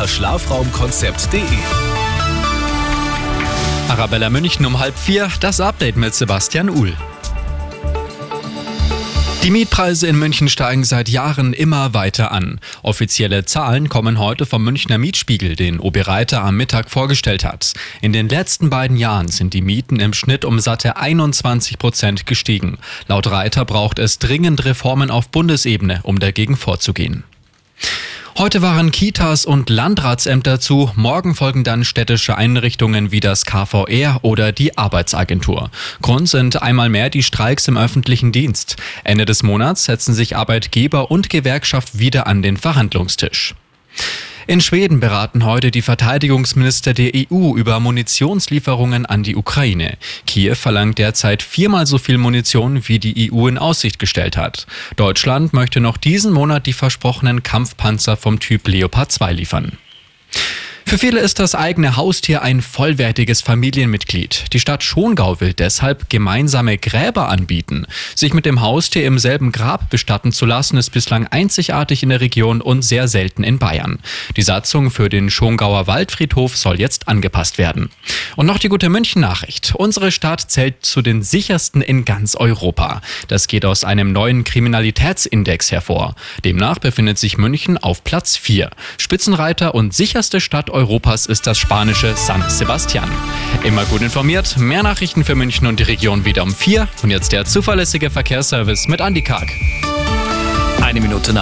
unter schlafraumkonzept.de. Arabella München um halb vier, das Update mit Sebastian Uhl. Die Mietpreise in München steigen seit Jahren immer weiter an. Offizielle Zahlen kommen heute vom Münchner Mietspiegel, den OB Reiter am Mittag vorgestellt hat. In den letzten beiden Jahren sind die Mieten im Schnitt um satte 21 Prozent gestiegen. Laut Reiter braucht es dringend Reformen auf Bundesebene, um dagegen vorzugehen. Heute waren Kitas und Landratsämter zu, morgen folgen dann städtische Einrichtungen wie das KVR oder die Arbeitsagentur. Grund sind einmal mehr die Streiks im öffentlichen Dienst. Ende des Monats setzen sich Arbeitgeber und Gewerkschaft wieder an den Verhandlungstisch. In Schweden beraten heute die Verteidigungsminister der EU über Munitionslieferungen an die Ukraine. Kiew verlangt derzeit viermal so viel Munition, wie die EU in Aussicht gestellt hat. Deutschland möchte noch diesen Monat die versprochenen Kampfpanzer vom Typ Leopard 2 liefern. Für viele ist das eigene Haustier ein vollwertiges Familienmitglied. Die Stadt Schongau will deshalb gemeinsame Gräber anbieten. Sich mit dem Haustier im selben Grab bestatten zu lassen, ist bislang einzigartig in der Region und sehr selten in Bayern. Die Satzung für den Schongauer Waldfriedhof soll jetzt angepasst werden. Und noch die gute München-Nachricht. Unsere Stadt zählt zu den sichersten in ganz Europa. Das geht aus einem neuen Kriminalitätsindex hervor. Demnach befindet sich München auf Platz 4. Spitzenreiter und sicherste Stadt Europas ist das spanische San Sebastian. Immer gut informiert, mehr Nachrichten für München und die Region wieder um vier. Und jetzt der zuverlässige Verkehrsservice mit Andy Karg. Eine Minute nach